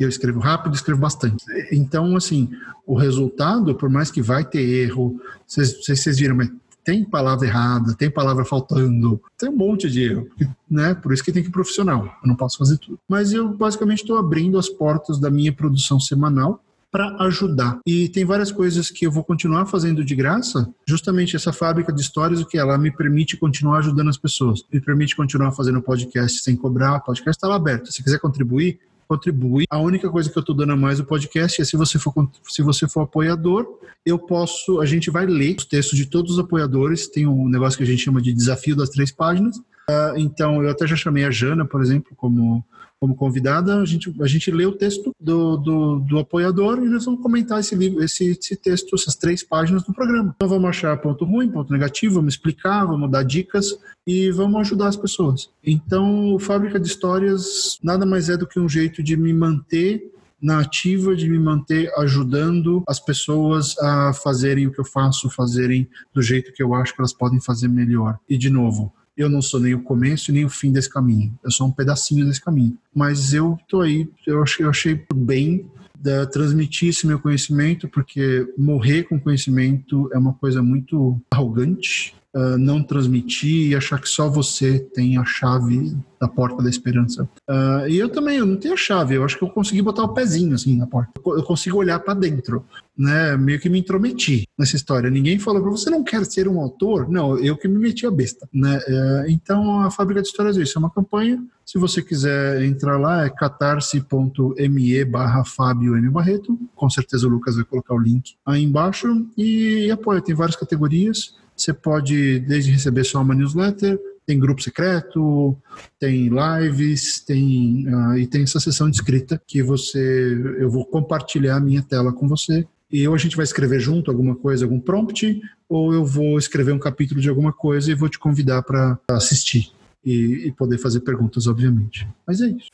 Eu escrevo rápido, escrevo bastante. Então, assim, o resultado, por mais que vai ter erro, vocês, vocês viram, mas tem palavra errada, tem palavra faltando, tem um monte de erro, né? Por isso que tem que ir profissional. Eu não posso fazer tudo. Mas eu basicamente estou abrindo as portas da minha produção semanal para ajudar. E tem várias coisas que eu vou continuar fazendo de graça, justamente essa fábrica de histórias, o que ela me permite continuar ajudando as pessoas, me permite continuar fazendo podcast sem cobrar, o podcast está lá aberto. Se quiser contribuir, contribui. A única coisa que eu estou dando a mais no podcast é se você for se você for apoiador, eu posso, a gente vai ler os textos de todos os apoiadores. Tem um negócio que a gente chama de desafio das três páginas. Uh, então eu até já chamei a Jana, por exemplo, como como convidada, a gente, a gente lê o texto do, do, do apoiador e nós vamos comentar esse, livro, esse, esse texto, essas três páginas do programa. Então vamos achar ponto ruim, ponto negativo, vamos explicar, vamos dar dicas e vamos ajudar as pessoas. Então, Fábrica de Histórias nada mais é do que um jeito de me manter na ativa de me manter ajudando as pessoas a fazerem o que eu faço, fazerem do jeito que eu acho que elas podem fazer melhor. E de novo, eu não sou nem o começo nem o fim desse caminho. Eu sou um pedacinho desse caminho. Mas eu tô aí, eu achei, eu achei bem da, transmitir esse meu conhecimento, porque morrer com conhecimento é uma coisa muito arrogante uh, não transmitir e achar que só você tem a chave da porta da esperança. Uh, e eu também, eu não tenho a chave, eu acho que eu consegui botar o pezinho assim na porta. Eu consigo olhar para dentro, né? Meio que me intrometi nessa história. Ninguém falou para você não quer ser um autor? Não, eu que me meti a besta, né? Uh, então a Fábrica de Histórias é isso, é uma campanha. Se você quiser entrar lá, é catarse.me barra. Com certeza o Lucas vai colocar o link aí embaixo. E, e apoia, tem várias categorias. Você pode, desde receber só uma newsletter, tem grupo secreto, tem lives, tem uh, e tem essa sessão de escrita que você, eu vou compartilhar a minha tela com você e ou a gente vai escrever junto alguma coisa, algum prompt, ou eu vou escrever um capítulo de alguma coisa e vou te convidar para assistir e, e poder fazer perguntas, obviamente. Mas é isso.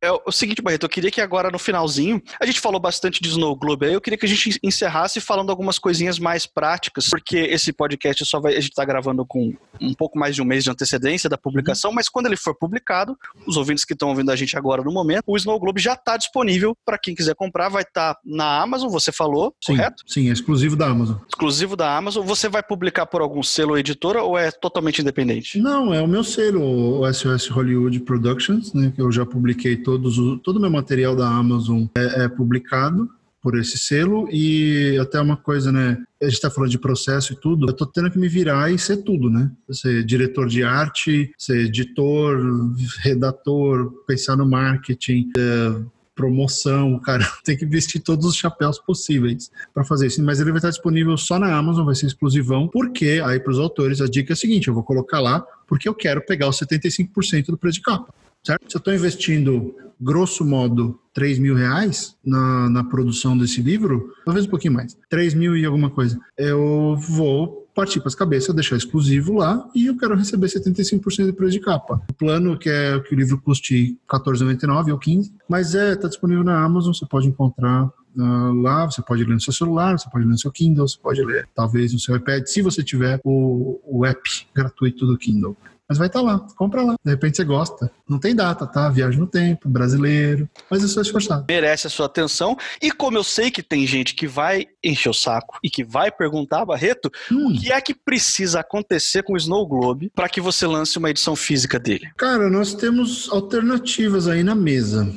É o seguinte, Barreto, eu queria que agora no finalzinho, a gente falou bastante de Snow Globe aí, eu queria que a gente encerrasse falando algumas coisinhas mais práticas, porque esse podcast só vai, a gente tá gravando com um pouco mais de um mês de antecedência da publicação, mas quando ele for publicado, os ouvintes que estão ouvindo a gente agora no momento, o Snow Globe já está disponível para quem quiser comprar, vai estar tá na Amazon, você falou, sim, correto? Sim, é exclusivo da Amazon. Exclusivo da Amazon. Você vai publicar por algum selo ou editora ou é totalmente independente? Não, é o meu selo, o SOS Hollywood Productions, né, que eu já publiquei todos o, todo meu material da Amazon é, é publicado por esse selo e até uma coisa, né? A gente está falando de processo e tudo. Eu tô tendo que me virar e ser tudo, né? Ser diretor de arte, ser editor, redator, pensar no marketing, é, promoção, cara, tem que vestir todos os chapéus possíveis para fazer isso. Mas ele vai estar disponível só na Amazon, vai ser exclusivão, porque aí para os autores a dica é a seguinte: eu vou colocar lá porque eu quero pegar os 75% do preço de capa certo? Se eu estou investindo, grosso modo, 3 mil reais na, na produção desse livro, talvez um pouquinho mais, 3 mil e alguma coisa, eu vou partir para as cabeças, deixar exclusivo lá e eu quero receber 75% de preço de capa. O plano que é que o livro custe R$14,99 ou 15, mas é tá disponível na Amazon, você pode encontrar uh, lá, você pode ler no seu celular, você pode ler no seu Kindle, você pode ler talvez no seu iPad, se você tiver o, o app gratuito do Kindle. Mas vai estar tá lá, compra lá. De repente você gosta. Não tem data, tá? Viagem no tempo, brasileiro. Mas é só esforçado. Merece a sua atenção. E como eu sei que tem gente que vai encher o saco e que vai perguntar, Barreto, hum. o que é que precisa acontecer com o Snow Globe para que você lance uma edição física dele? Cara, nós temos alternativas aí na mesa.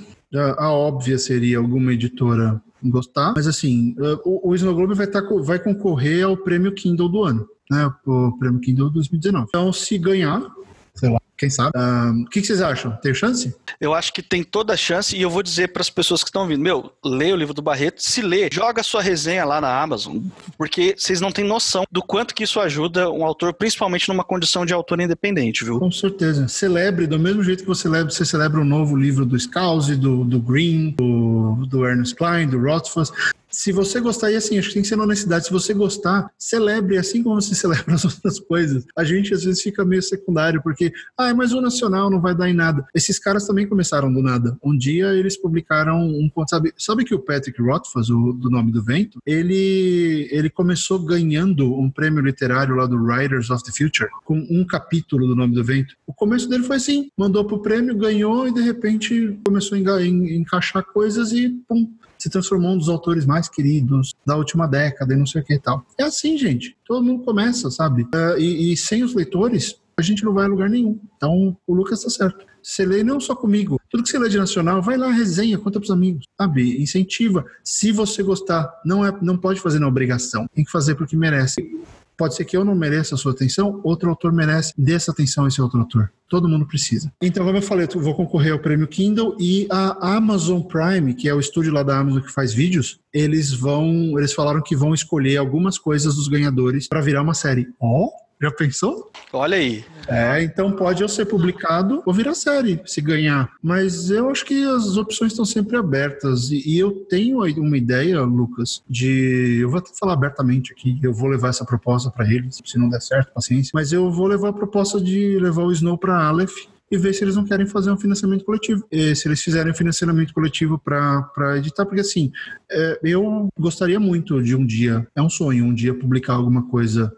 A óbvia seria alguma editora gostar, mas assim, o, o Snow Globe vai, tá, vai concorrer ao prêmio Kindle do ano né, o prêmio Kindle 2019. Então, se ganhar, quem sabe. O que, que, vocês acham? Tem chance? Eu acho que tem toda a chance e eu vou dizer para as pessoas que estão vindo, meu, lê o livro do Barreto, se lê, joga sua resenha lá na Amazon, porque vocês não têm noção do quanto que isso ajuda um autor, principalmente numa condição de autor independente, viu? Com certeza. Celebre do mesmo jeito que você celebra, você celebra o um novo livro do Scouse, do, do Green, do, do Ernest Klein, do Rothfuss se você gostar, e assim, acho que tem que ser na honestidade, se você gostar, celebre assim como você celebra as outras coisas. A gente às vezes fica meio secundário, porque, ah, mas o nacional não vai dar em nada. Esses caras também começaram do nada. Um dia eles publicaram um ponto, sabe, sabe que o Patrick Rothfuss, o, do Nome do Vento, ele, ele começou ganhando um prêmio literário lá do Writers of the Future, com um capítulo do Nome do Vento. O começo dele foi assim, mandou pro prêmio, ganhou e de repente começou a encaixar coisas e pum, se transformou um dos autores mais queridos da última década e não sei o que e tal. É assim, gente. Todo mundo começa, sabe? Uh, e, e sem os leitores, a gente não vai a lugar nenhum. Então, o Lucas está certo. Você lê não só comigo. Tudo que você lê de nacional, vai lá, resenha, conta pros amigos, sabe? Incentiva. Se você gostar, não é, não pode fazer na obrigação. Tem que fazer porque merece. Pode ser que eu não mereça a sua atenção, outro autor merece, dê essa atenção a esse outro autor. Todo mundo precisa. Então, como eu falei, eu vou concorrer ao prêmio Kindle e a Amazon Prime, que é o estúdio lá da Amazon que faz vídeos, eles vão, eles falaram que vão escolher algumas coisas dos ganhadores para virar uma série. Ó, oh, já pensou? Olha aí. É, então pode eu ser publicado ou virar série, se ganhar. Mas eu acho que as opções estão sempre abertas. E, e eu tenho uma ideia, Lucas, de. Eu vou até falar abertamente aqui. Eu vou levar essa proposta para eles. Se não der certo, paciência. Mas eu vou levar a proposta de levar o Snow para Aleph e ver se eles não querem fazer um financiamento coletivo. Se eles fizerem um financiamento coletivo para editar, porque assim, é, eu gostaria muito de um dia, é um sonho, um dia publicar alguma coisa,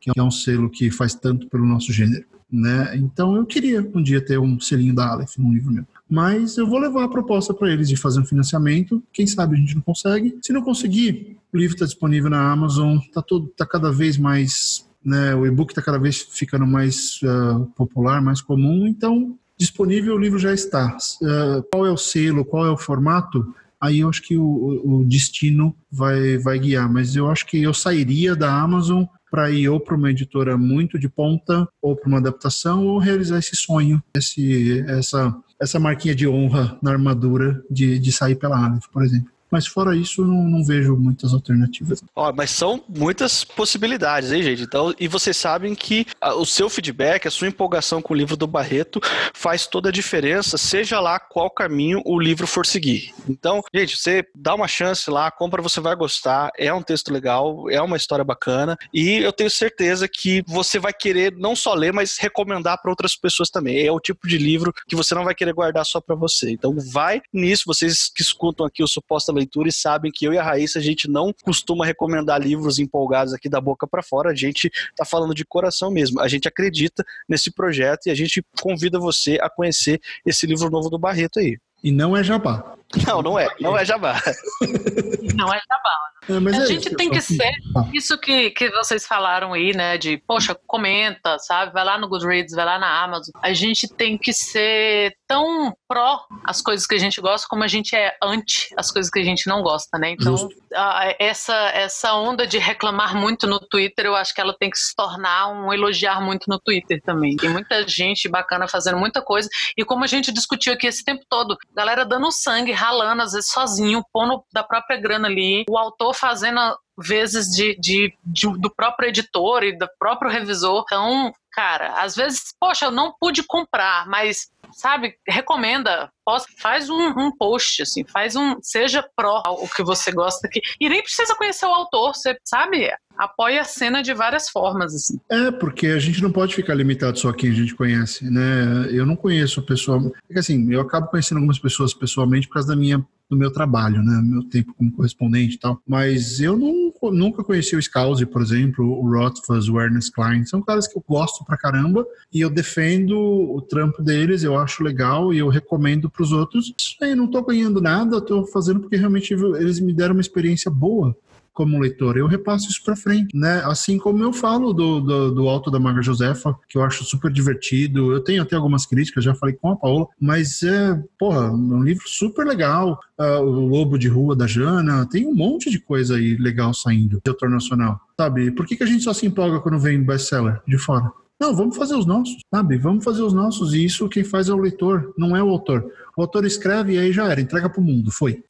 que é um selo que faz tanto pelo nosso gênero. Né? Então eu queria um dia ter um selinho da Aleph num livro meu. Mas eu vou levar a proposta para eles de fazer um financiamento. Quem sabe a gente não consegue. Se não conseguir, o livro está disponível na Amazon, está tá cada vez mais né? O e-book está cada vez ficando mais uh, popular, mais comum, então disponível o livro já está. Uh, qual é o selo, qual é o formato? Aí eu acho que o, o destino vai, vai guiar, mas eu acho que eu sairia da Amazon para ir ou para uma editora muito de ponta, ou para uma adaptação, ou realizar esse sonho, esse, essa, essa marquinha de honra na armadura de, de sair pela Aleph, por exemplo. Mas fora isso, não, não vejo muitas alternativas. Ó, mas são muitas possibilidades, hein, gente? Então, e vocês sabem que a, o seu feedback, a sua empolgação com o livro do Barreto faz toda a diferença, seja lá qual caminho o livro for seguir. Então, gente, você dá uma chance lá, compra, você vai gostar. É um texto legal, é uma história bacana e eu tenho certeza que você vai querer não só ler, mas recomendar para outras pessoas também. É o tipo de livro que você não vai querer guardar só para você. Então, vai nisso. Vocês que escutam aqui o suposta leitura e sabem que eu e a Raíssa a gente não costuma recomendar livros empolgados aqui da boca para fora, a gente tá falando de coração mesmo. A gente acredita nesse projeto e a gente convida você a conhecer esse livro novo do Barreto aí. E não é jabá. Não, não é. Não é jabá. Não é jabá. É, a é gente isso, tem que ser ah. isso que, que vocês falaram aí, né? De, poxa, comenta, sabe? Vai lá no Goodreads, vai lá na Amazon. A gente tem que ser tão pró as coisas que a gente gosta como a gente é anti as coisas que a gente não gosta, né? Então, a, essa, essa onda de reclamar muito no Twitter, eu acho que ela tem que se tornar um elogiar muito no Twitter também. Tem muita gente bacana fazendo muita coisa. E como a gente discutiu aqui esse tempo todo, galera dando sangue, ralando, às vezes sozinho, pondo da própria grana ali. O autor fazendo vezes de, de, de, do próprio editor e do próprio revisor. Então, cara, às vezes, poxa, eu não pude comprar, mas sabe, recomenda, posta, faz um, um, post, assim, faz um, seja pró o que você gosta aqui. E nem precisa conhecer o autor, você sabe, apoia a cena de várias formas, assim. É, porque a gente não pode ficar limitado só a quem a gente conhece, né? Eu não conheço a pessoa, é que assim, eu acabo conhecendo algumas pessoas pessoalmente por causa da minha do meu trabalho, né? Meu tempo como correspondente e tal. Mas eu não, nunca conheci o Scouse, por exemplo, o Rothfuss, o Ernest Klein. São caras que eu gosto pra caramba e eu defendo o trampo deles, eu acho legal e eu recomendo pros outros. Eu não tô ganhando nada, eu tô fazendo porque realmente eles me deram uma experiência boa como leitor, eu repasso isso para frente, né? Assim como eu falo do, do, do, Alto da Maga Josefa, que eu acho super divertido. Eu tenho até algumas críticas, já falei com a Paola, mas é, porra, um livro super legal. Uh, o Lobo de Rua da Jana, tem um monte de coisa aí legal saindo de autor nacional, sabe? Por que, que a gente só se empolga quando vem best-seller de fora? Não, vamos fazer os nossos, sabe? Vamos fazer os nossos. E isso quem faz é o leitor, não é o autor. O autor escreve e aí já era, entrega para o mundo, foi.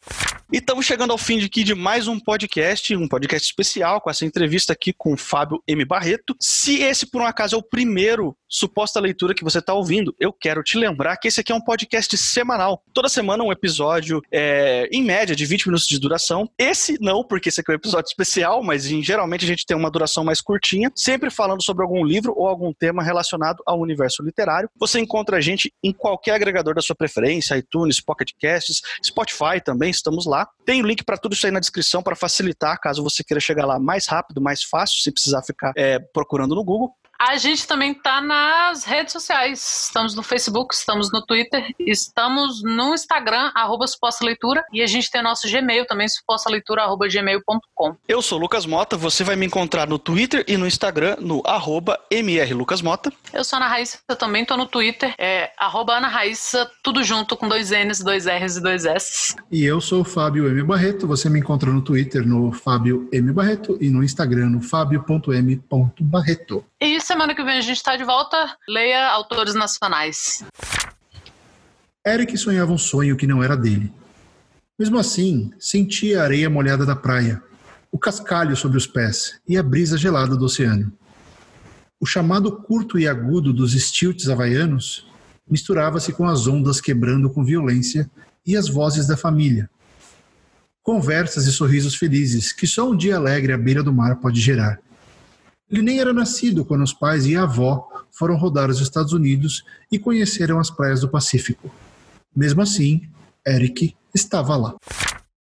Estamos chegando ao fim de, aqui de mais um podcast, um podcast especial com essa entrevista aqui com o Fábio M. Barreto. Se esse, por um acaso, é o primeiro suposta leitura que você está ouvindo, eu quero te lembrar que esse aqui é um podcast semanal. Toda semana um episódio, é, em média, de 20 minutos de duração. Esse não, porque esse aqui é um episódio especial, mas em, geralmente a gente tem uma duração mais curtinha, sempre falando sobre algum livro ou algum tema relacionado ao universo literário. Você encontra a gente em qualquer agregador da sua preferência, iTunes, Pocket Casts, Spotify também, estamos lá. Tem o link para tudo isso aí na descrição para facilitar, caso você queira chegar lá mais rápido, mais fácil, se precisar ficar é, procurando no Google. A gente também está nas redes sociais. Estamos no Facebook, estamos no Twitter, estamos no Instagram, arroba Suposta Leitura, e a gente tem nosso Gmail também, supostaleitura.gmail.com. Eu sou Lucas Mota, você vai me encontrar no Twitter e no Instagram, no arroba mrlucasmota. Eu sou Ana Raíssa, eu também estou no Twitter, é arroba Ana Raíssa, tudo junto com dois N's, dois R's e dois S. E eu sou o Fábio M. Barreto, você me encontra no Twitter no Fábio M. Barreto e no Instagram no fábio.m.barreto. E semana que vem a gente está de volta. Leia autores nacionais. Eric sonhava um sonho que não era dele. Mesmo assim, sentia a areia molhada da praia, o cascalho sobre os pés e a brisa gelada do oceano. O chamado curto e agudo dos stilts havaianos misturava-se com as ondas quebrando com violência e as vozes da família. Conversas e sorrisos felizes que só um dia alegre à beira do mar pode gerar. Ele nem era nascido quando os pais e a avó foram rodar os Estados Unidos e conheceram as praias do Pacífico. Mesmo assim, Eric estava lá.